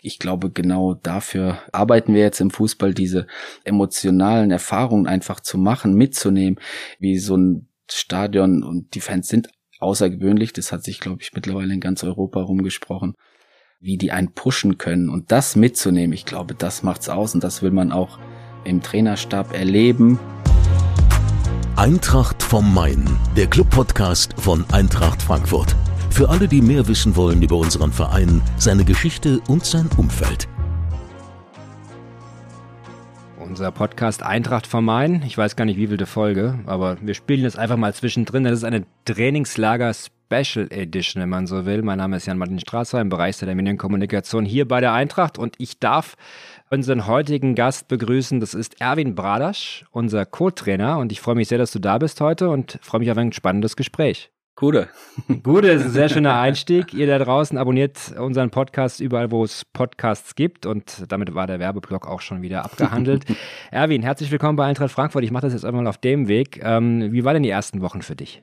ich glaube, genau dafür arbeiten wir jetzt im Fußball, diese emotionalen Erfahrungen einfach zu machen, mitzunehmen, wie so ein Stadion und die Fans sind außergewöhnlich. Das hat sich, glaube ich, mittlerweile in ganz Europa rumgesprochen, wie die einen pushen können und das mitzunehmen. Ich glaube, das macht's aus und das will man auch im Trainerstab erleben. Eintracht vom Main, der Club-Podcast von Eintracht Frankfurt. Für alle, die mehr wissen wollen über unseren Verein, seine Geschichte und sein Umfeld. Unser Podcast Eintracht Main. Ich weiß gar nicht, wie viel der Folge, aber wir spielen das einfach mal zwischendrin. Das ist eine Trainingslager Special Edition, wenn man so will. Mein Name ist Jan-Martin Strasser im Bereich der Medienkommunikation hier bei der Eintracht und ich darf unseren heutigen Gast begrüßen. Das ist Erwin Bradasch, unser Co-Trainer und ich freue mich sehr, dass du da bist heute und freue mich auf ein spannendes Gespräch. Gute. Gute ist ein sehr schöner Einstieg. Ihr da draußen abonniert unseren Podcast überall, wo es Podcasts gibt. Und damit war der Werbeblock auch schon wieder abgehandelt. Erwin, herzlich willkommen bei Eintracht Frankfurt. Ich mache das jetzt einmal auf dem Weg. Ähm, wie war denn die ersten Wochen für dich?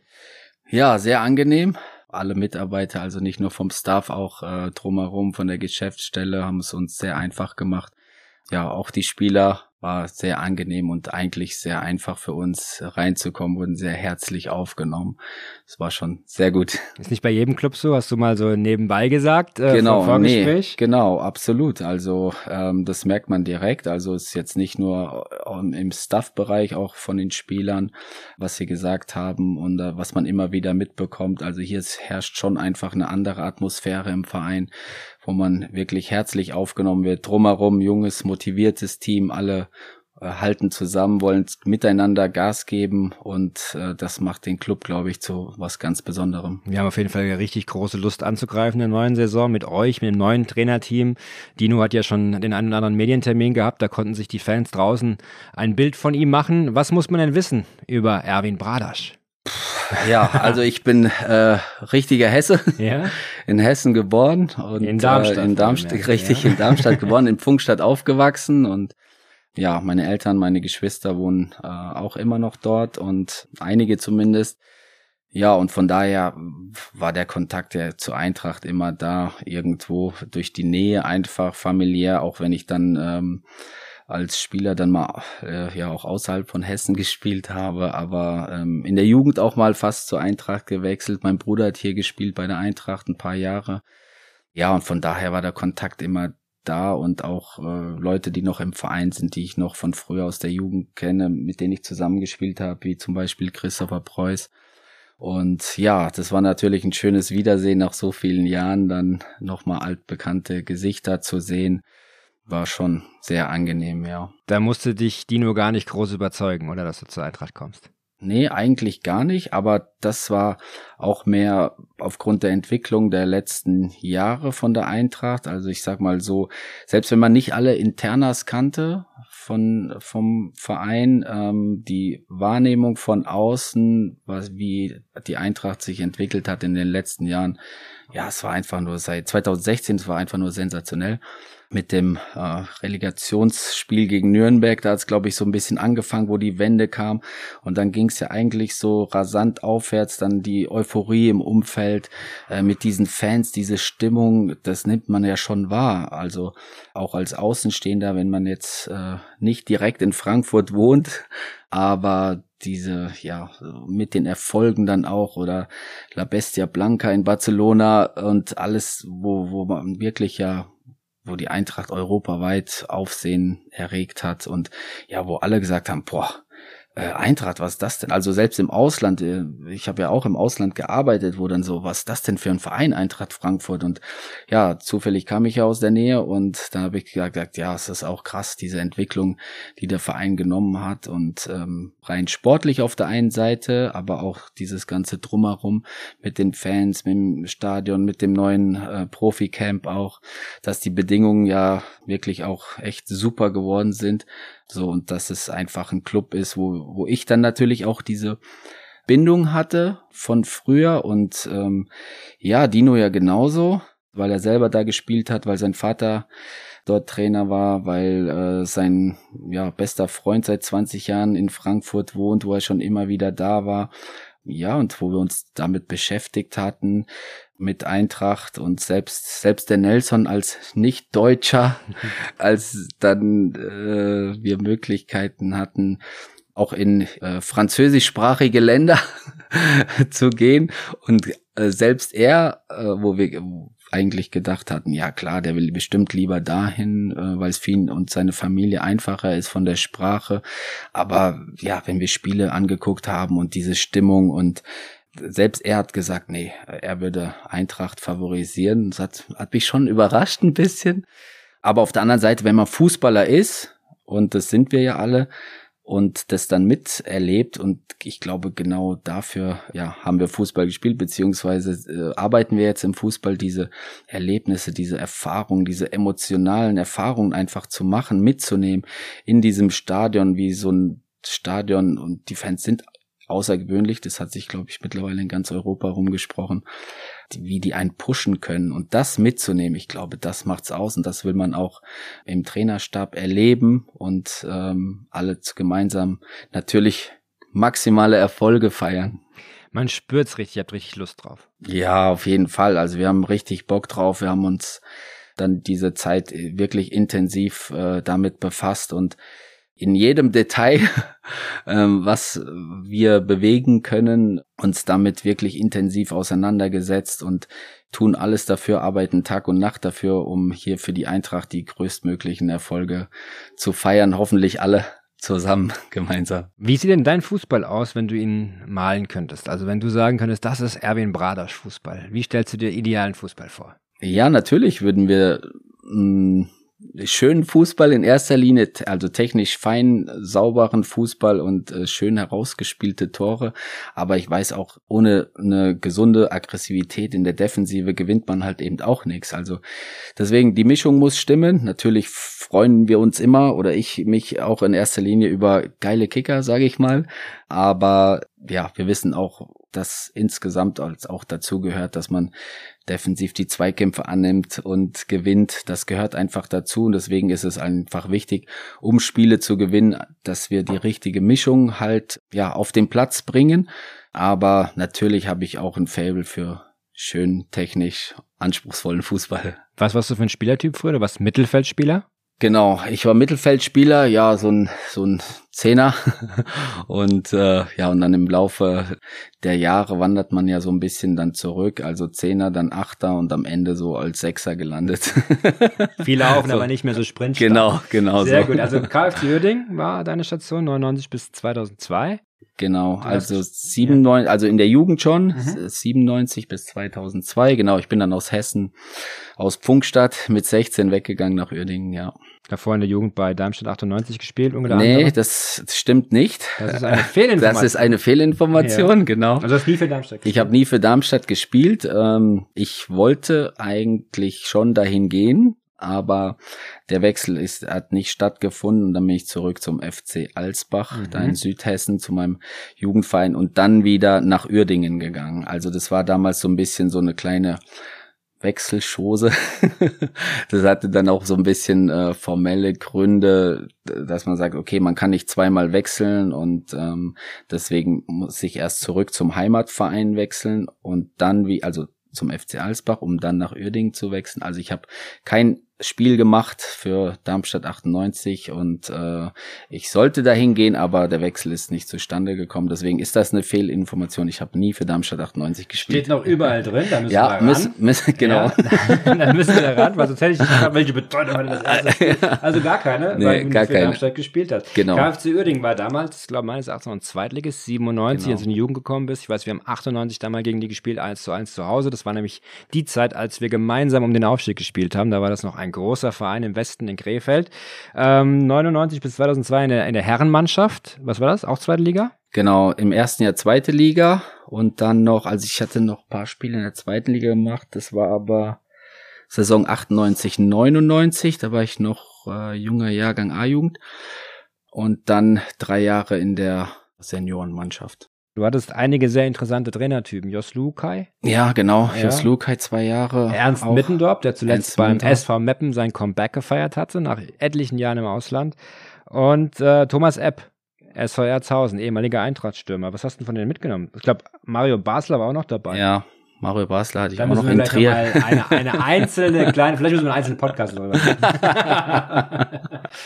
Ja, sehr angenehm. Alle Mitarbeiter, also nicht nur vom Staff, auch äh, drumherum von der Geschäftsstelle, haben es uns sehr einfach gemacht. Ja, auch die Spieler war sehr angenehm und eigentlich sehr einfach für uns reinzukommen, wurden sehr herzlich aufgenommen. Es war schon sehr gut. Ist nicht bei jedem Club so, hast du mal so nebenbei gesagt? Äh, genau, nee, genau, absolut. Also ähm, das merkt man direkt. Also es ist jetzt nicht nur ähm, im Staff-Bereich, auch von den Spielern, was sie gesagt haben und äh, was man immer wieder mitbekommt. Also hier herrscht schon einfach eine andere Atmosphäre im Verein wo man wirklich herzlich aufgenommen wird. Drumherum junges, motiviertes Team, alle äh, halten zusammen, wollen miteinander Gas geben und äh, das macht den Club, glaube ich, zu was ganz Besonderem. Wir haben auf jeden Fall richtig große Lust anzugreifen in der neuen Saison mit euch, mit dem neuen Trainerteam. Dino hat ja schon den einen oder anderen Medientermin gehabt, da konnten sich die Fans draußen ein Bild von ihm machen. Was muss man denn wissen über Erwin Bradasch? Ja, also ich bin äh, richtiger Hesse, ja? in Hessen geboren und in Darmstadt, äh, in Darmstadt richtig ja. in Darmstadt geboren, in Funkstadt aufgewachsen und ja, meine Eltern, meine Geschwister wohnen äh, auch immer noch dort und einige zumindest. Ja, und von daher war der Kontakt ja zur Eintracht immer da, irgendwo durch die Nähe einfach familiär, auch wenn ich dann ähm, als Spieler dann mal äh, ja auch außerhalb von Hessen gespielt habe, aber ähm, in der Jugend auch mal fast zur Eintracht gewechselt. Mein Bruder hat hier gespielt bei der Eintracht ein paar Jahre. Ja, und von daher war der Kontakt immer da und auch äh, Leute, die noch im Verein sind, die ich noch von früher aus der Jugend kenne, mit denen ich zusammengespielt habe, wie zum Beispiel Christopher Preuß. Und ja, das war natürlich ein schönes Wiedersehen nach so vielen Jahren, dann nochmal altbekannte Gesichter zu sehen war schon sehr angenehm, ja. Da musste dich Dino gar nicht groß überzeugen, oder dass du zur Eintracht kommst? Nee, eigentlich gar nicht, aber das war auch mehr aufgrund der Entwicklung der letzten Jahre von der Eintracht. Also ich sag mal so, selbst wenn man nicht alle Internas kannte von, vom Verein, ähm, die Wahrnehmung von außen, was, wie die Eintracht sich entwickelt hat in den letzten Jahren, ja, es war einfach nur seit 2016, es war einfach nur sensationell mit dem äh, Relegationsspiel gegen Nürnberg. Da hat es, glaube ich, so ein bisschen angefangen, wo die Wende kam. Und dann ging es ja eigentlich so rasant aufwärts. Dann die Euphorie im Umfeld äh, mit diesen Fans, diese Stimmung, das nimmt man ja schon wahr. Also auch als Außenstehender, wenn man jetzt äh, nicht direkt in Frankfurt wohnt, aber diese, ja, mit den Erfolgen dann auch oder La Bestia Blanca in Barcelona und alles, wo, wo man wirklich ja wo die Eintracht europaweit Aufsehen erregt hat und ja, wo alle gesagt haben, boah, äh, Eintracht, was ist das denn? Also selbst im Ausland, äh, ich habe ja auch im Ausland gearbeitet, wo dann so, was ist das denn für ein Verein, Eintracht Frankfurt? Und ja, zufällig kam ich ja aus der Nähe und da habe ich gesagt, ja, es ist auch krass, diese Entwicklung, die der Verein genommen hat und ähm, rein sportlich auf der einen Seite, aber auch dieses ganze Drumherum mit den Fans, mit dem Stadion, mit dem neuen äh, Profi-Camp auch, dass die Bedingungen ja wirklich auch echt super geworden sind. So, und dass es einfach ein Club ist, wo, wo ich dann natürlich auch diese Bindung hatte von früher und ähm, ja, Dino ja genauso, weil er selber da gespielt hat, weil sein Vater dort Trainer war, weil äh, sein ja, bester Freund seit 20 Jahren in Frankfurt wohnt, wo er schon immer wieder da war. Ja, und wo wir uns damit beschäftigt hatten, mit Eintracht und selbst selbst der Nelson als Nicht-Deutscher, als dann äh, wir Möglichkeiten hatten, auch in äh, französischsprachige Länder zu gehen und äh, selbst er, äh, wo wir eigentlich gedacht hatten, ja klar, der will bestimmt lieber dahin, äh, weil es für ihn und seine Familie einfacher ist von der Sprache. Aber ja, wenn wir Spiele angeguckt haben und diese Stimmung und selbst er hat gesagt, nee, er würde Eintracht favorisieren. Das hat, hat mich schon überrascht ein bisschen. Aber auf der anderen Seite, wenn man Fußballer ist, und das sind wir ja alle, und das dann miterlebt und ich glaube genau dafür ja haben wir Fußball gespielt beziehungsweise äh, arbeiten wir jetzt im Fußball diese Erlebnisse diese Erfahrungen diese emotionalen Erfahrungen einfach zu machen mitzunehmen in diesem Stadion wie so ein Stadion und die Fans sind außergewöhnlich. Das hat sich, glaube ich, mittlerweile in ganz Europa rumgesprochen, wie die einen pushen können. Und das mitzunehmen, ich glaube, das macht's aus. Und das will man auch im Trainerstab erleben und ähm, alle gemeinsam natürlich maximale Erfolge feiern. Man spürt's richtig, ihr habt richtig Lust drauf. Ja, auf jeden Fall. Also wir haben richtig Bock drauf. Wir haben uns dann diese Zeit wirklich intensiv äh, damit befasst und in jedem Detail, ähm, was wir bewegen können, uns damit wirklich intensiv auseinandergesetzt und tun alles dafür, arbeiten Tag und Nacht dafür, um hier für die Eintracht die größtmöglichen Erfolge zu feiern. Hoffentlich alle zusammen, gemeinsam. Wie sieht denn dein Fußball aus, wenn du ihn malen könntest? Also wenn du sagen könntest, das ist Erwin Bradasch Fußball. Wie stellst du dir idealen Fußball vor? Ja, natürlich würden wir mh, mm, schönen Fußball in erster Linie, also technisch fein, sauberen Fußball und äh, schön herausgespielte Tore. Aber ich weiß auch, ohne eine gesunde Aggressivität in der Defensive gewinnt man halt eben auch nichts. Also deswegen, die Mischung muss stimmen. Natürlich freuen wir uns immer oder ich mich auch in erster Linie über geile Kicker, sage ich mal. Aber ja, wir wissen auch, dass insgesamt als auch dazu gehört, dass man defensiv die Zweikämpfe annimmt und gewinnt. Das gehört einfach dazu und deswegen ist es einfach wichtig, um Spiele zu gewinnen, dass wir die richtige Mischung halt ja auf den Platz bringen. Aber natürlich habe ich auch ein Fable für schön technisch anspruchsvollen Fußball. Was warst du für ein Spielertyp früher? Du warst Mittelfeldspieler? Genau, ich war Mittelfeldspieler, ja, so ein so ein Zehner und äh, ja und dann im Laufe der Jahre wandert man ja so ein bisschen dann zurück, also Zehner, dann Achter und am Ende so als Sechser gelandet. Viel laufen, so. aber nicht mehr so Sprint. Genau, genau Sehr so. gut. Also KFC Uerding war deine Station 99 bis 2002. Genau, also 97, also in der Jugend schon, mhm. 97 bis 2002, genau, ich bin dann aus Hessen, aus Pfungstadt mit 16 weggegangen nach Uerdingen, ja. Davor in der Jugend bei Darmstadt 98 gespielt, unter Nee, das stimmt nicht. Das ist eine Fehlinformation. Das ist eine Fehlinformation, ja. genau. Also hast nie für Darmstadt gespielt? Ich habe nie für Darmstadt gespielt. Ähm, ich wollte eigentlich schon dahin gehen, aber der Wechsel ist, hat nicht stattgefunden. Dann bin ich zurück zum FC Alsbach, mhm. da in Südhessen, zu meinem Jugendverein und dann wieder nach Uerdingen gegangen. Also das war damals so ein bisschen so eine kleine Wechselschose. das hatte dann auch so ein bisschen äh, formelle Gründe, dass man sagt, okay, man kann nicht zweimal wechseln und ähm, deswegen muss ich erst zurück zum Heimatverein wechseln und dann wie, also zum FC Alsbach, um dann nach Uerdingen zu wechseln. Also ich habe kein Spiel gemacht für Darmstadt 98 und äh, ich sollte dahin gehen, aber der Wechsel ist nicht zustande gekommen. Deswegen ist das eine Fehlinformation. Ich habe nie für Darmstadt 98 gespielt. Steht noch überall drin, da müssen ja, wir müssen, müssen, genau. Ja, dann müssen wir ran, weil sonst hätte ich nicht gefragt, welche Bedeutung hatte das erste Also gar keine, nee, weil du gar für keine. Darmstadt gespielt hast. Genau. KFC Uerdingen war damals, glaube meines Erachtens noch ein Zweitliges, 97, genau. als du in die Jugend gekommen bist. Ich weiß, wir haben 98 damals gegen die gespielt, 1 zu 1 zu Hause. Das war nämlich die Zeit, als wir gemeinsam um den Aufstieg gespielt haben. Da war das noch ein großer Verein im Westen in Krefeld. Ähm, 99 bis 2002 in der, in der Herrenmannschaft. Was war das? Auch zweite Liga? Genau, im ersten Jahr zweite Liga und dann noch, also ich hatte noch ein paar Spiele in der zweiten Liga gemacht, das war aber Saison 98, 99, da war ich noch äh, junger Jahrgang A-Jugend und dann drei Jahre in der Seniorenmannschaft. Du hattest einige sehr interessante Trainertypen. Jos Lukai. Ja, genau. Ja. Jos Lukai, zwei Jahre. Ernst auch. Mittendorf, der zuletzt Ernst beim SV Meppen sein Comeback gefeiert hatte, nach etlichen Jahren im Ausland. Und äh, Thomas Epp, SV Erzhausen, ehemaliger Eintrachtstürmer. Was hast du von denen mitgenommen? Ich glaube, Mario Basler war auch noch dabei. Ja, Mario Basler hatte ich Dann auch noch in vielleicht Trier. eine, eine einzelne kleine, vielleicht müssen wir einen einzelnen Podcast drüber.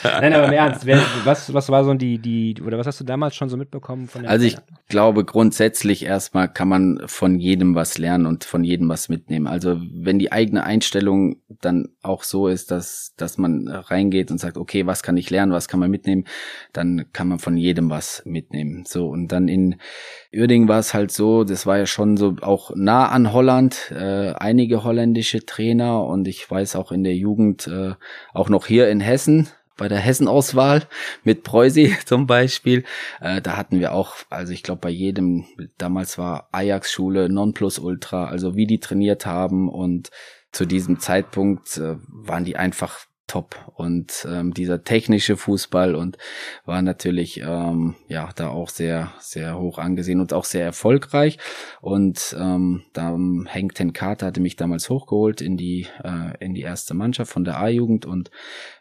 Nein, aber im Ernst, wer, was, was war so die, die, oder was hast du damals schon so mitbekommen von Also ich Trainern? glaube grundsätzlich erstmal kann man von jedem was lernen und von jedem was mitnehmen. Also wenn die eigene Einstellung dann auch so ist, dass, dass man reingeht und sagt, okay, was kann ich lernen, was kann man mitnehmen, dann kann man von jedem was mitnehmen. So und dann in Uerdingen war es halt so, das war ja schon so auch nah an Holland, äh, einige holländische Trainer und ich weiß auch in der Jugend, äh, auch noch hier in Hessen, bei der Hessenauswahl mit Preusi zum Beispiel. Äh, da hatten wir auch, also ich glaube bei jedem, damals war Ajax-Schule Nonplusultra, also wie die trainiert haben und zu diesem Zeitpunkt äh, waren die einfach top. Und ähm, dieser technische Fußball und war natürlich ähm, ja da auch sehr sehr hoch angesehen und auch sehr erfolgreich. Und ähm, da Henk ten Kater hatte mich damals hochgeholt in die äh, in die erste Mannschaft von der A-Jugend und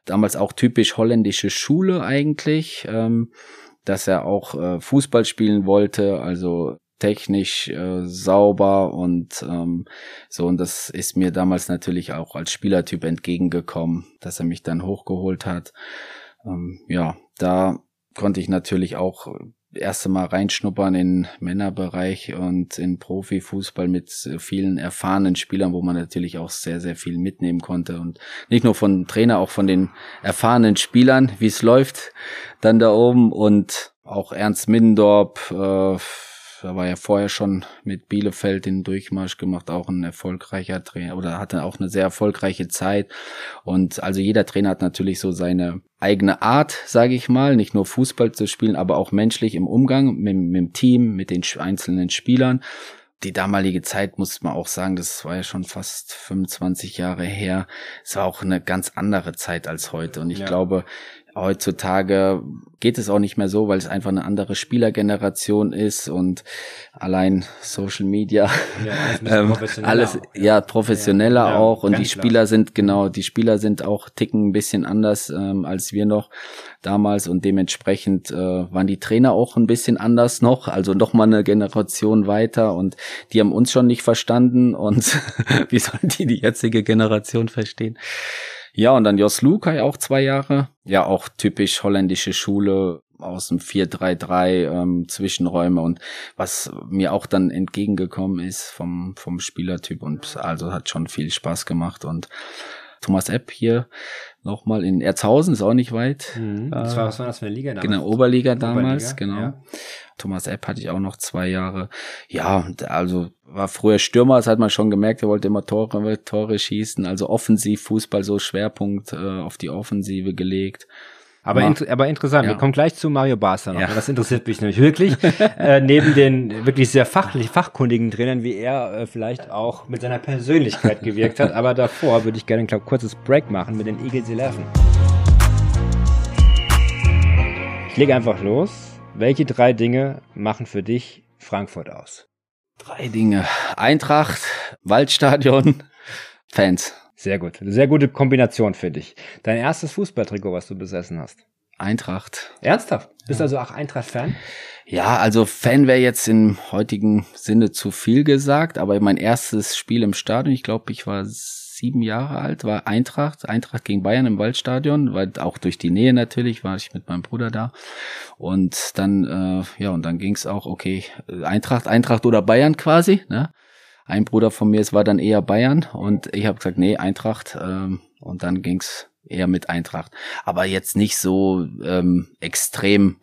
damals auch typisch holländische Schule eigentlich ähm, dass er auch äh, Fußball spielen wollte. Also technisch äh, sauber und ähm, so. Und das ist mir damals natürlich auch als Spielertyp entgegengekommen, dass er mich dann hochgeholt hat. Ähm, ja, da konnte ich natürlich auch erste Mal reinschnuppern in Männerbereich und in Profifußball mit vielen erfahrenen Spielern, wo man natürlich auch sehr, sehr viel mitnehmen konnte. Und nicht nur von Trainer, auch von den erfahrenen Spielern, wie es läuft, dann da oben. Und auch Ernst Middendorp, äh, da war ja vorher schon mit Bielefeld den Durchmarsch gemacht, auch ein erfolgreicher Trainer oder hatte auch eine sehr erfolgreiche Zeit. Und also jeder Trainer hat natürlich so seine eigene Art, sage ich mal, nicht nur Fußball zu spielen, aber auch menschlich im Umgang mit, mit dem Team, mit den einzelnen Spielern. Die damalige Zeit muss man auch sagen, das war ja schon fast 25 Jahre her. Es war auch eine ganz andere Zeit als heute. Und ich Ja. glaube, heutzutage geht es auch nicht mehr so, weil es einfach eine andere Spielergeneration ist und allein Social Media, Ja, ähm, professioneller alles, auch, ja. ja, professioneller Ja, auch und die klar. Spieler sind genau, die Spieler sind auch ticken ein bisschen anders ähm, als wir noch damals und dementsprechend äh, waren die Trainer auch ein bisschen anders noch, also noch mal eine Generation weiter und die haben uns schon nicht verstanden und wie sollen die die jetzige Generation verstehen? Ja, und dann Jos Lukai auch zwei Jahre. Ja, auch typisch holländische Schule aus dem 4-3-3, ähm, Zwischenräume und was mir auch dann entgegengekommen ist vom, vom Spielertyp und also hat schon viel Spaß gemacht und Thomas Epp hier nochmal in Erzhausen, ist auch nicht weit. Mhm. Äh, Das war, was war das für eine Liga damals? Genau, Oberliga damals, Oberliga, genau. ja. Thomas Epp hatte ich auch noch zwei Jahre. Ja, also war früher Stürmer, das hat man schon gemerkt, er wollte immer Tore, Tore schießen. Also offensiv, Fußball so Schwerpunkt äh, auf die Offensive gelegt. Aber, Ja. aber interessant, Ja. wir kommen gleich zu Mario Basler noch. Ja. Das interessiert mich nämlich wirklich. äh, neben den wirklich sehr fachlich, fachkundigen Trainern, wie er äh, vielleicht auch mit seiner Persönlichkeit gewirkt hat. Aber davor würde ich gerne ein kurzes Break machen mit den Eagles 11. Ich lege einfach los. Welche drei Dinge machen für dich Frankfurt aus? Drei Dinge. Eintracht, Waldstadion, Fans. Sehr gut. Eine sehr gute Kombination für dich. Dein erstes Fußballtrikot, was du besessen hast. Eintracht. Ernsthaft? Bist also auch Eintracht-Fan? Ja, also Fan wäre jetzt im heutigen Sinne zu viel gesagt, aber mein erstes Spiel im Stadion, ich glaube, ich war sieben Jahre alt, war Eintracht, Eintracht gegen Bayern im Waldstadion, weil auch durch die Nähe natürlich war ich mit meinem Bruder da. Und dann, äh, ja, und dann ging's auch, okay, Eintracht, Eintracht oder Bayern quasi, ne? Ein Bruder von mir, es war dann eher Bayern und ich habe gesagt, nee, Eintracht. Ähm, und dann ging's eher mit Eintracht. Aber jetzt nicht so ähm, extrem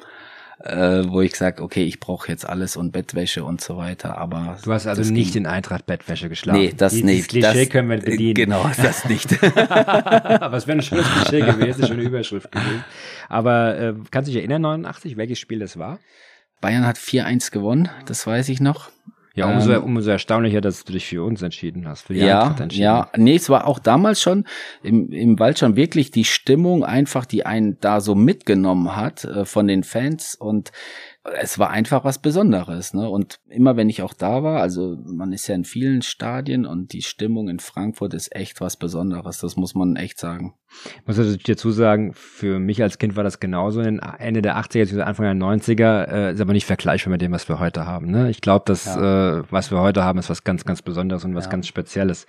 äh, wo ich sage, okay, ich brauche jetzt alles und Bettwäsche und so weiter, aber Du hast also nicht in Eintracht-Bettwäsche geschlafen. Nee, das Die- nicht. Das Klischee das, können wir bedienen. Genau, das nicht. Aber es wäre ein schönes Klischee gewesen, eine schöne Überschrift gewesen. Aber äh, kannst du dich erinnern, 89, welches Spiel das war? Bayern hat 4-1 gewonnen, das weiß ich noch. Ja, umso, Ähm, umso erstaunlicher, dass du dich für uns entschieden hast. Für die Ja, Eintracht entschieden. ja. Nee, es war auch damals schon im, im Wald schon wirklich die Stimmung einfach, die einen da so mitgenommen hat äh, von den Fans und es war einfach was Besonderes, ne? Und immer wenn ich auch da war, also man ist ja in vielen Stadien und die Stimmung in Frankfurt ist echt was Besonderes. Das muss man echt sagen. Ich muss natürlich dazu sagen, für mich als Kind war das genauso in Ende der 80er, Anfang der 90er, äh, ist aber nicht vergleichbar mit dem, was wir heute haben. Ne? Ich glaube, das, ja. äh, was wir heute haben, ist was ganz, ganz Besonderes und was ja. ganz Spezielles.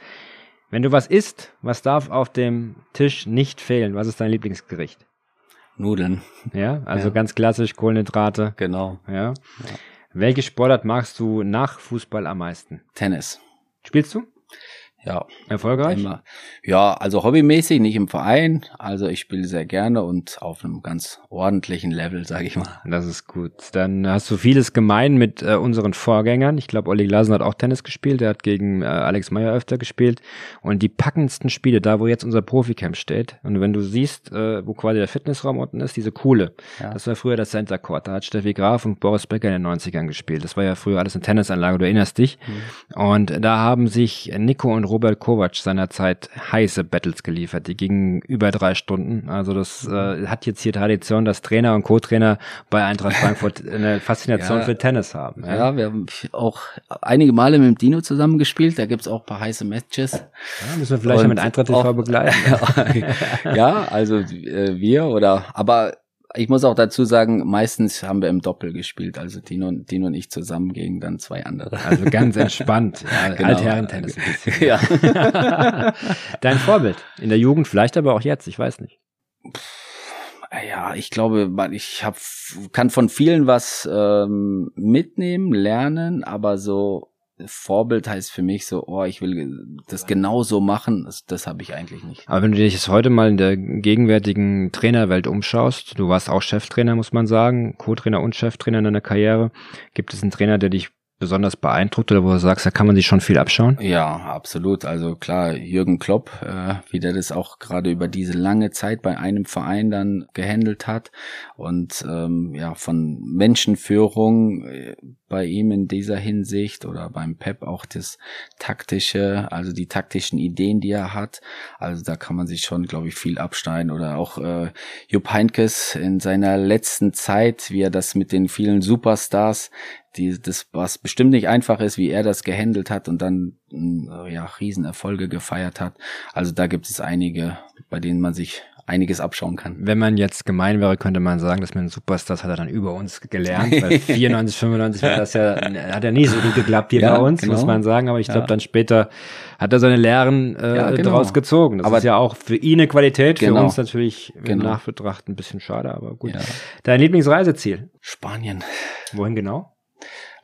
Wenn du was isst, was darf auf dem Tisch nicht fehlen? Was ist dein Lieblingsgericht? Nudeln. Ja, also ja. ganz klassisch Kohlenhydrate. Genau. Ja. ja. Welche Sportart magst du nach Fußball am meisten? Tennis. Spielst du? Ja. Erfolgreich? Immer. Ja, also hobbymäßig, nicht im Verein. Also ich spiele sehr gerne und auf einem ganz ordentlichen Level, sage ich mal. Das ist gut. Dann hast du vieles gemein mit äh, unseren Vorgängern. Ich glaube, Olli Glasen hat auch Tennis gespielt. Er hat gegen äh, Alex Meyer öfter gespielt. Und die packendsten Spiele, da wo jetzt unser Proficamp steht. Und wenn du siehst, äh, wo quasi der Fitnessraum unten ist, diese coole. Ja. Das war früher das Center Court. Da hat Steffi Graf und Boris Becker in den 90ern gespielt. Das war ja früher alles eine Tennisanlage, du erinnerst dich. Mhm. Und da haben sich Nico und Robert Kovac seinerzeit heiße Battles geliefert. Die gingen über drei Stunden. Also das äh, hat jetzt hier Tradition, dass Trainer und Co-Trainer bei Eintracht Frankfurt eine Faszination ja, für Tennis haben. Ja. ja. wir haben auch einige Male mit dem Dino zusammengespielt. Da gibt's auch ein paar heiße Matches. Ja, müssen wir vielleicht und mit Eintracht TV begleiten. ja, also äh, wir oder aber ich muss auch dazu sagen, meistens haben wir im Doppel gespielt, also Dino, Dino und ich zusammen gegen dann zwei andere. Also ganz entspannt. Ja, genau. Altherren-Tennis. Ja. Dein Vorbild in der Jugend, vielleicht aber auch jetzt, ich weiß nicht. Ja, ich glaube, ich hab, kann von vielen was ähm, mitnehmen, lernen, aber so Vorbild heißt für mich so, oh, ich will das genauso machen, das, das habe ich eigentlich nicht. Aber wenn du dich jetzt heute mal in der gegenwärtigen Trainerwelt umschaust, du warst auch Cheftrainer, muss man sagen, Co-Trainer und Cheftrainer in deiner Karriere, gibt es einen Trainer, der dich besonders beeindruckt oder wo du sagst, da kann man sich schon viel abschauen? Ja, absolut. Also klar, Jürgen Klopp, äh, wie der das auch gerade über diese lange Zeit bei einem Verein dann gehandelt hat und ähm, ja von Menschenführung äh, bei ihm in dieser Hinsicht oder beim Pep auch das taktische, also die taktischen Ideen, die er hat. Also da kann man sich schon, glaube ich, viel abschneiden oder auch äh, Jupp Heinkes in seiner letzten Zeit, wie er das mit den vielen Superstars die, das, was bestimmt nicht einfach ist, wie er das gehandelt hat und dann äh, ja Riesenerfolge gefeiert hat. Also da gibt es einige, bei denen man sich einiges abschauen kann. Wenn man jetzt gemein wäre, könnte man sagen, dass man Superstars hat er dann über uns gelernt, weil 94, 95 war das ja, hat er nie so gut geklappt wie ja, bei uns, genau. muss man sagen, aber ich glaube ja. dann später hat er seine Lehren äh, ja, genau. draus gezogen. Das aber ist ja auch für ihn eine Qualität, genau. für uns natürlich im genau. Nachbetracht ein bisschen schade, aber gut. Dein Lieblingsreiseziel? Spanien. Wohin genau?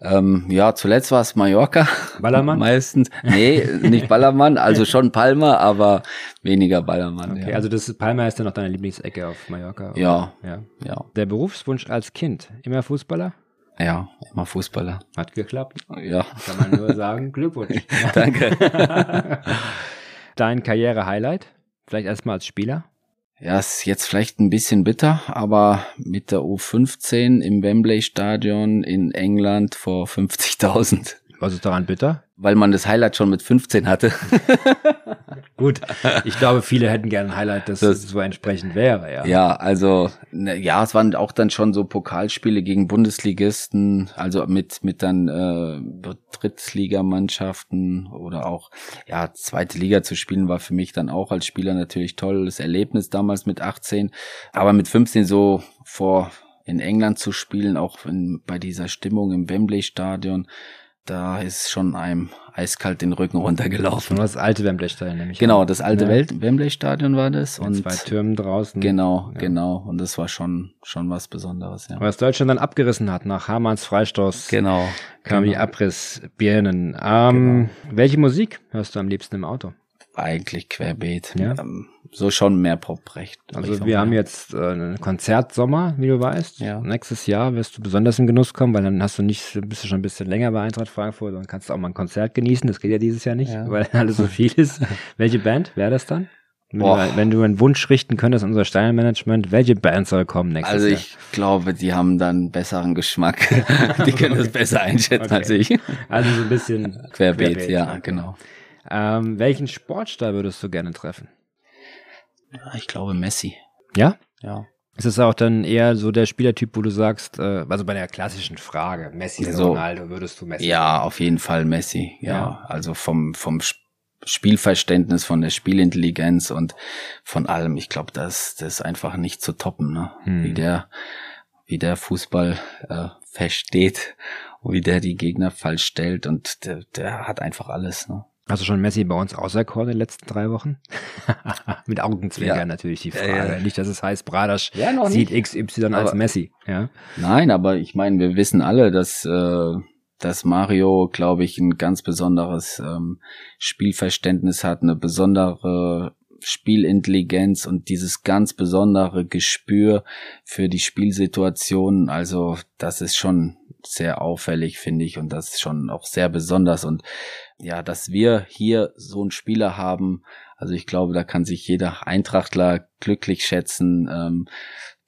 Ähm, ja, zuletzt war es Mallorca. Ballermann? Meistens. Nee, nicht Ballermann, also schon Palma, aber weniger Ballermann. Okay, ja. also das Palma ist dann noch deine Lieblingsecke auf Mallorca? Ja, ja. ja. Der Berufswunsch als Kind, immer Fußballer? Ja, immer Fußballer. Hat geklappt? Ja. Kann man nur sagen, Glückwunsch. Danke. Dein Karriere-Highlight? Vielleicht erstmal als Spieler? Ja, ist jetzt vielleicht ein bisschen bitter, aber mit der U15 im Wembley Stadion in England vor 50.000. Was ist daran bitter? Weil man das Highlight schon mit 15 hatte. Gut, ich glaube, viele hätten gerne ein Highlight, das, das so entsprechend wäre, ja. Ja, also, ne, ja, es waren auch dann schon so Pokalspiele gegen Bundesligisten, also mit, mit dann äh, Drittligamannschaften oder auch, ja, zweite Liga zu spielen, war für mich dann auch als Spieler natürlich tolles Erlebnis damals mit 18. Aber mit 15 so vor in England zu spielen, auch in, bei dieser Stimmung im Wembley-Stadion, da ist schon einem eiskalt den Rücken runtergelaufen. Das alte Wembley-Stadion nämlich. Genau, das alte ja. Wembley-Stadion war das. Mit und zwei Türmen draußen. Genau, ja. genau. Und das war schon, schon was Besonderes, ja. Was Deutschland dann abgerissen hat nach Hamanns Freistoß. Genau. Kam genau. die Abrissbirnen. Ähm, genau. Welche Musik hörst du am liebsten im Auto? Eigentlich querbeet. Ja. Ähm, so schon mehr Poprecht. Also wir haben jetzt äh, einen Konzertsommer, wie du weißt. Ja. Nächstes Jahr wirst du besonders in Genuss kommen, weil dann hast du nicht, bist du schon ein bisschen länger bei Eintracht Frankfurt und kannst auch mal ein Konzert genießen. Das geht ja dieses Jahr nicht, ja. weil alles so viel ist. welche Band wäre das dann? Wenn du, wenn du, einen Wunsch richten könntest, unser Steinmanagement, welche Band soll kommen nächstes also Jahr? Also ich glaube, die haben dann besseren Geschmack. die können das besser einschätzen okay. als ich. Also so ein bisschen querbeet, querbeet ja, okay. genau. Ähm, welchen Sportstar würdest du gerne treffen? Ich glaube Messi. Ja? Ja. Ist es auch dann eher so der Spielertyp, wo du sagst, äh, also bei der klassischen Frage, Messi oder So. Ronaldo, würdest du Messi? Ja, auf jeden Fall Messi. Ja, Ja. also vom vom Sp- Spielverständnis, von der Spielintelligenz und von allem. Ich glaube, das das ist einfach nicht zu toppen, ne? Hm. Wie der wie der Fußball äh, versteht und wie der die Gegner falsch stellt und der, der hat einfach alles. Ne? Hast du schon Messi bei uns auserkoren in den letzten drei Wochen? Mit Augenzwinkern Ja. natürlich die Ja, Frage. ja. Nicht, dass es heißt, Bradasch Ja, sieht. XY als Aber- Messi. Ja. Nein, aber ich meine, wir wissen alle, dass, äh, dass Mario, glaube ich, ein ganz besonderes ähm, Spielverständnis hat, eine besondere Spielintelligenz und dieses ganz besondere Gespür für die Spielsituation. Also das ist schon sehr auffällig, finde ich, und das ist schon auch sehr besonders. Und ja, dass wir hier so einen Spieler haben, also ich glaube, da kann sich jeder Eintrachtler glücklich schätzen, ähm,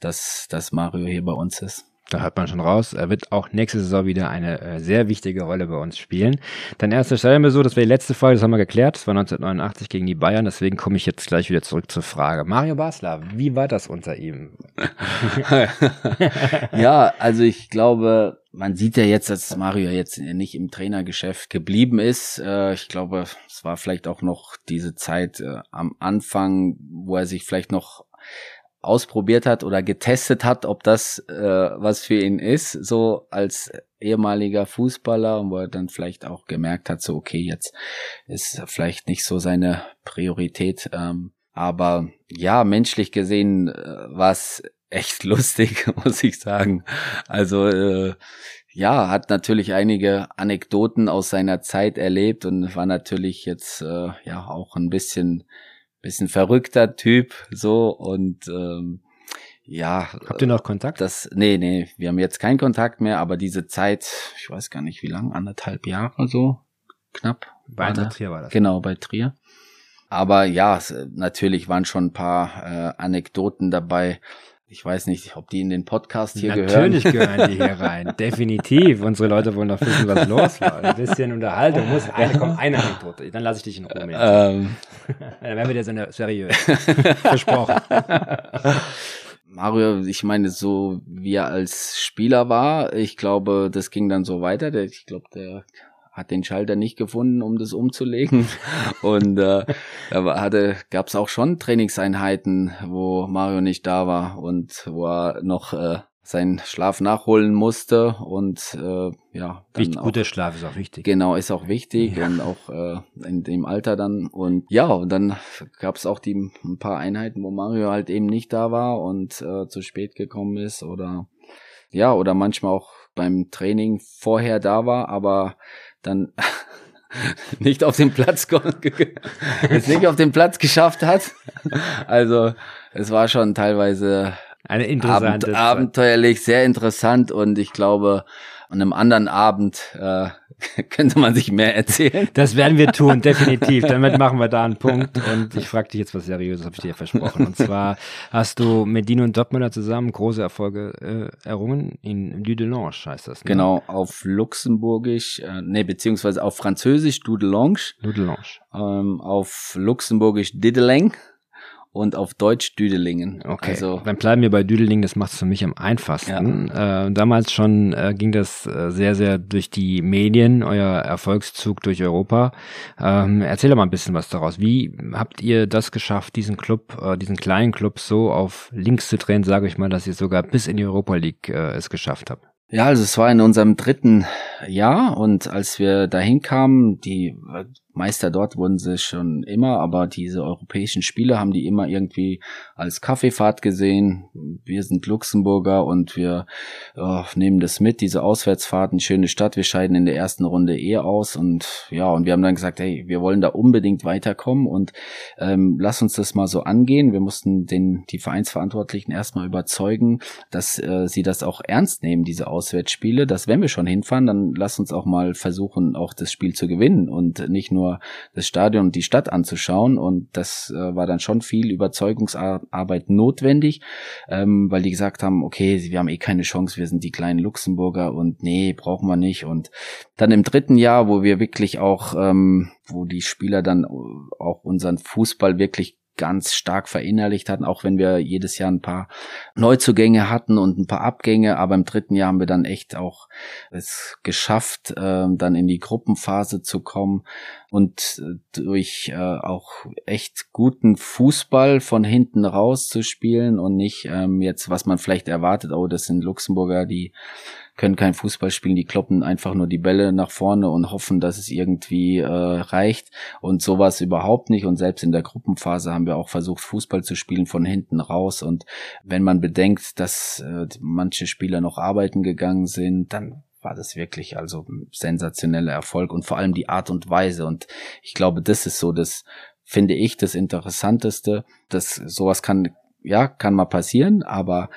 dass, dass Mario hier bei uns ist. Da hört man schon raus. Er wird auch nächste Saison wieder eine äh, sehr wichtige Rolle bei uns spielen. Dein erster Stellenbesuch, das war die letzte Folge, das haben wir geklärt. Das war 1989 gegen die Bayern. Deswegen komme ich jetzt gleich wieder zurück zur Frage. Mario Basler, wie war das unter ihm? ja, also ich glaube, man sieht ja jetzt, dass Mario jetzt nicht im Trainergeschäft geblieben ist. Äh, ich glaube, es war vielleicht auch noch diese Zeit äh, am Anfang, wo er sich vielleicht noch ausprobiert hat oder getestet hat, ob das äh, was für ihn ist, so als ehemaliger Fußballer und wo er dann vielleicht auch gemerkt hat, so okay, jetzt ist vielleicht nicht so seine Priorität. Ähm, aber ja, menschlich gesehen äh, war es echt lustig, muss ich sagen. Also äh, ja, hat natürlich einige Anekdoten aus seiner Zeit erlebt und war natürlich jetzt äh, ja auch ein bisschen bisschen verrückter Typ so und ähm, ja. Habt ihr noch Kontakt? Das, nee, nee, wir haben jetzt keinen Kontakt mehr, aber diese Zeit, ich weiß gar nicht wie lang, anderthalb Jahre so, knapp. Bei das. Trier war das. Genau, bei Trier. Aber ja, es, natürlich waren schon ein paar äh, Anekdoten dabei. Ich weiß nicht, ob die in den Podcast hier Natürlich gehören. gehören die hier rein. Definitiv. Unsere Leute wollen doch wissen, was los war. Ein bisschen Unterhaltung muss. Eine, komm, eine Anekdote. Dann lasse ich dich in Ruhe. Ähm, Dann werden wir dir so seriös. Versprochen. Mario, ich meine, so wie er als Spieler war, ich glaube, das ging dann so weiter. Ich glaube, der hat den Schalter nicht gefunden, um das umzulegen. Und äh, da hatte, gab es auch schon Trainingseinheiten, wo Mario nicht da war und wo er noch äh, seinen Schlaf nachholen musste. Und äh, ja, dann Wichtig, auch, guter Schlaf ist auch wichtig. Genau, ist auch wichtig Ja. und auch äh, in dem Alter dann. Und ja, und dann gab es auch die ein paar Einheiten, wo Mario halt eben nicht da war und äh, zu spät gekommen ist oder ja, oder manchmal auch beim Training vorher da war, aber dann nicht auf den Platz es nicht auf den Platz geschafft hat. Also es war schon teilweise Eine Abend, interessante Zeit. abenteuerlich, sehr interessant und ich glaube, an einem anderen Abend äh, könnte man sich mehr erzählen. Das werden wir tun, definitiv. Damit machen wir da einen Punkt. Und ich frage dich jetzt was Seriöses, habe ich dir versprochen. Und zwar hast du mit Dino und Dortmunder zusammen große Erfolge äh, errungen. In Dudelange heißt das. Ne? Genau, auf Luxemburgisch, äh, nee, beziehungsweise auf Französisch Dudelange, Dudelange. ähm, auf Luxemburgisch Dideleng und auf Deutsch Düdelingen. Okay, Also, dann bleiben wir bei Düdeling, das macht es für mich am einfachsten. Äh, damals schon äh, ging das äh, sehr, sehr durch die Medien, euer Erfolgszug durch Europa. Ähm, erzähl doch mal ein bisschen was daraus. Wie habt ihr das geschafft, diesen Club, äh, diesen kleinen Club so auf links zu drehen, sage ich mal, dass ihr sogar bis in die Europa League äh, es geschafft habt? Ja, also es war in unserem dritten Jahr und als wir dahin kamen, die Meister dort wurden sie schon immer, aber diese europäischen Spiele haben die immer irgendwie als Kaffeefahrt gesehen. Wir sind Luxemburger und wir äh, nehmen das mit, diese Auswärtsfahrten, schöne Stadt. Wir scheiden in der ersten Runde eh aus und ja, und wir haben dann gesagt, hey, wir wollen da unbedingt weiterkommen und ähm, lass uns das mal so angehen. Wir mussten den die Vereinsverantwortlichen erstmal überzeugen, dass äh, sie das auch ernst nehmen, diese Auswärtsspiele, dass wenn wir schon hinfahren, dann lass uns auch mal versuchen, auch das Spiel zu gewinnen und nicht nur das Stadion und die Stadt anzuschauen. Und das äh, war dann schon viel Überzeugungsarbeit notwendig, ähm, weil die gesagt haben, okay, wir haben eh keine Chance, wir sind die kleinen Luxemburger und nee, brauchen wir nicht. Und dann im dritten Jahr, wo wir wirklich auch, ähm, wo die Spieler dann auch unseren Fußball wirklich ganz stark verinnerlicht hatten, auch wenn wir jedes Jahr ein paar Neuzugänge hatten und ein paar Abgänge, aber im dritten Jahr haben wir dann echt auch es geschafft, äh, dann in die Gruppenphase zu kommen und äh, durch äh, auch echt guten Fußball von hinten raus zu spielen und nicht ähm, jetzt, was man vielleicht erwartet, oh, das sind Luxemburger, die können kein Fußball spielen, die kloppen einfach nur die Bälle nach vorne und hoffen, dass es irgendwie äh, reicht. Und sowas überhaupt nicht. Und selbst in der Gruppenphase haben wir auch versucht, Fußball zu spielen von hinten raus. Und wenn man bedenkt, dass äh, manche Spieler noch arbeiten gegangen sind, dann war das wirklich also sensationeller Erfolg und vor allem die Art und Weise. Und ich glaube, das ist so das, finde ich, das Interessanteste. dass sowas kann, ja, kann mal passieren, aber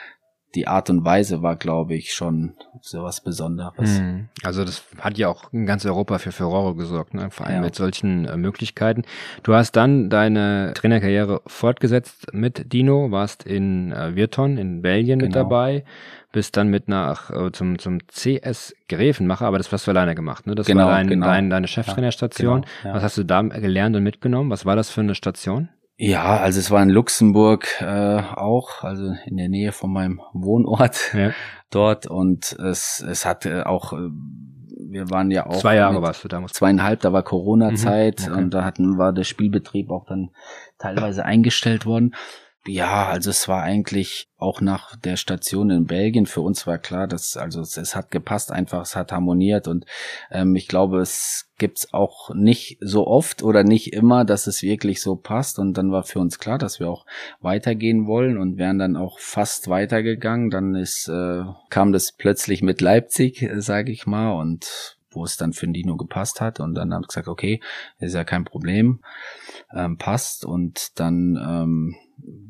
die Art und Weise war, glaube ich, schon so was Besonderes. Mhm. Also das hat ja auch in ganz Europa für Furore gesorgt, ne? vor allem ja. mit solchen äh, Möglichkeiten. Du hast dann deine Trainerkarriere fortgesetzt mit Dino, warst in äh, Virton in Belgien genau. mit dabei, bist dann mit nach äh, zum zum CS Gräfenmacher, aber das hast du alleine gemacht, ne? Das genau, war dein, genau. dein, deine Cheftrainerstation. Ja, genau, ja. Was hast du da gelernt und mitgenommen? Was war das für eine Station? Ja, also es war in Luxemburg äh, auch, also in der Nähe von meinem Wohnort ja. dort und es, es hat auch, äh, wir waren ja auch. Zwei Jahre warst du damals. Zweieinhalb, da war Corona-Zeit mhm, okay. und da hatten, war der Spielbetrieb auch dann teilweise eingestellt worden. Ja, also es war eigentlich auch nach der Station in Belgien. Für uns war klar, dass also es, es hat gepasst, einfach es hat harmoniert und ähm, ich glaube, es gibt's auch nicht so oft oder nicht immer, dass es wirklich so passt. Und dann war für uns klar, dass wir auch weitergehen wollen und wären dann auch fast weitergegangen. Dann ist äh, kam das plötzlich mit Leipzig, äh, sage ich mal und wo es dann für Dino gepasst hat. Und dann haben wir gesagt, okay, ist ja kein Problem, ähm, passt. Und dann ähm,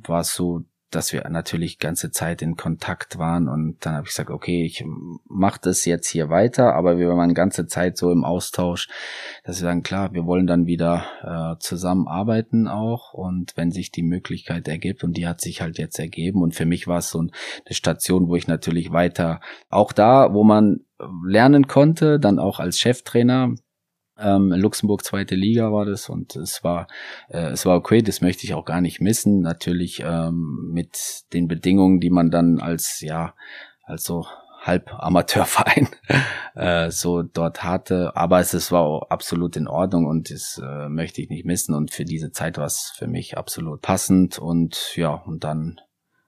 war es so, dass wir natürlich ganze Zeit in Kontakt waren. Und dann habe ich gesagt, okay, ich mache das jetzt hier weiter, aber wir waren ganze Zeit so im Austausch, dass wir sagen, klar, wir wollen dann wieder äh, zusammenarbeiten auch. Und wenn sich die Möglichkeit ergibt und die hat sich halt jetzt ergeben. Und für mich war es so eine Station, wo ich natürlich weiter auch da, wo man lernen konnte, dann auch als Cheftrainer ähm, Luxemburg zweite Liga war das und es war äh, es war okay, das möchte ich auch gar nicht missen. Natürlich ähm, mit den Bedingungen, die man dann als ja also halb Amateurverein äh, so dort hatte, aber es, es war absolut in Ordnung und das äh, möchte ich nicht missen und für diese Zeit war es für mich absolut passend und ja und dann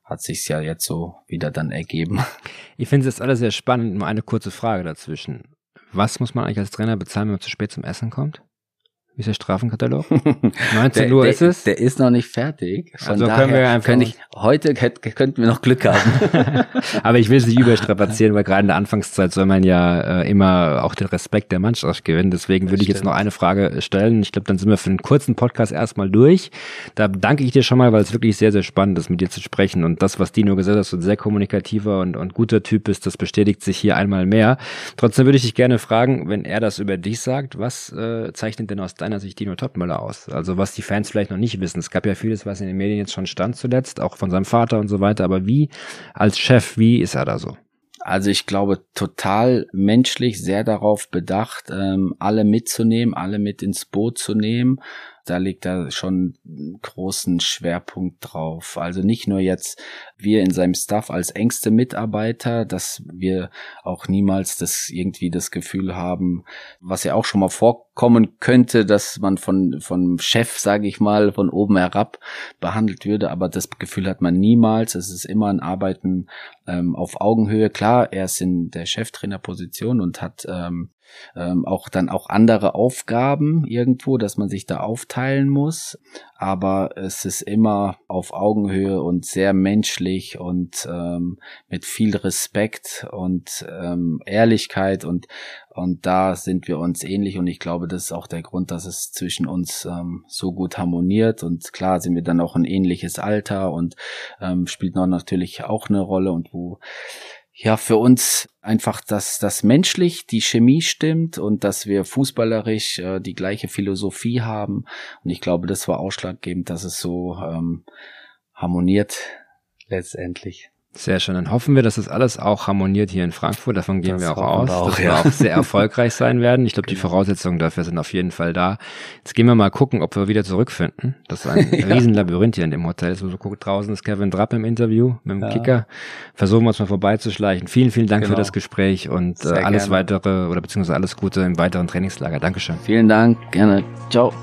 hat sich's ja jetzt so wieder dann ergeben. Ich finde es jetzt alles sehr spannend. Nur eine kurze Frage dazwischen. Was muss man eigentlich als Trainer bezahlen, wenn man zu spät zum Essen kommt? Wie ist der Strafenkatalog? 19 der, Uhr der, ist es? Der ist noch nicht fertig. Von also können wir einfach ich, heute könnten wir noch Glück haben. Aber ich will es nicht überstrapazieren, weil gerade in der Anfangszeit soll man ja äh, immer auch den Respekt der Mannschaft gewinnen. Deswegen würde ich jetzt noch eine Frage stellen. Ich glaube, dann sind wir für einen kurzen Podcast erstmal durch. Da danke ich dir schon mal, weil es wirklich sehr, sehr spannend ist, mit dir zu sprechen. Und das, was Dino gesagt hat, du ein sehr kommunikativer und, und guter Typ bist, das bestätigt sich hier einmal mehr. Trotzdem würde ich dich gerne fragen, wenn er das über dich sagt, was äh, zeichnet denn aus deinem meiner Sicht Dino Topmöller aus. Also was die Fans vielleicht noch nicht wissen. Es gab ja vieles, was in den Medien jetzt schon stand zuletzt, auch von seinem Vater und so weiter. Aber wie als Chef, wie ist er da so? Also ich glaube, total menschlich, sehr darauf bedacht, ähm, alle mitzunehmen, alle mit ins Boot zu nehmen da liegt da schon einen großen Schwerpunkt drauf. Also nicht nur jetzt wir in seinem Staff als engste Mitarbeiter, dass wir auch niemals das irgendwie das Gefühl haben, was ja auch schon mal vorkommen könnte, dass man von vom Chef, sage ich mal, von oben herab behandelt würde, aber das Gefühl hat man niemals. Es ist immer ein Arbeiten ähm, auf Augenhöhe. Klar, er ist in der Cheftrainerposition und hat ähm, ähm, auch dann auch andere Aufgaben irgendwo, dass man sich da aufteilen muss. Aber es ist immer auf Augenhöhe und sehr menschlich und ähm, mit viel Respekt und ähm, Ehrlichkeit und und da sind wir uns ähnlich. Und ich glaube, das ist auch der Grund, dass es zwischen uns ähm, so gut harmoniert. Und klar sind wir dann auch ein ähnliches Alter und ähm, spielt noch natürlich auch eine Rolle. Und wo ja, für uns einfach, dass das menschlich die Chemie stimmt und dass wir fußballerisch äh, die gleiche Philosophie haben. Und ich glaube, das war ausschlaggebend, dass es so ähm, harmoniert letztendlich. Sehr schön. Dann hoffen wir, dass das alles auch harmoniert hier in Frankfurt. Davon gehen Das wir auch aus, wir auch, dass wir ja. auch sehr erfolgreich sein werden. Ich glaube, die Voraussetzungen dafür sind auf jeden Fall da. Jetzt gehen wir mal gucken, ob wir wieder zurückfinden. Das ist ein Riesenlabyrinth hier in dem Hotel. So, so guckt draußen ist Kevin Drapp im Interview mit dem Ja. Kicker. Versuchen wir uns mal vorbeizuschleichen. Vielen, vielen Dank für Genau. das Gespräch und äh, alles gerne. weitere oder beziehungsweise alles Gute im weiteren Trainingslager. Dankeschön. Vielen Dank, gerne. Ciao.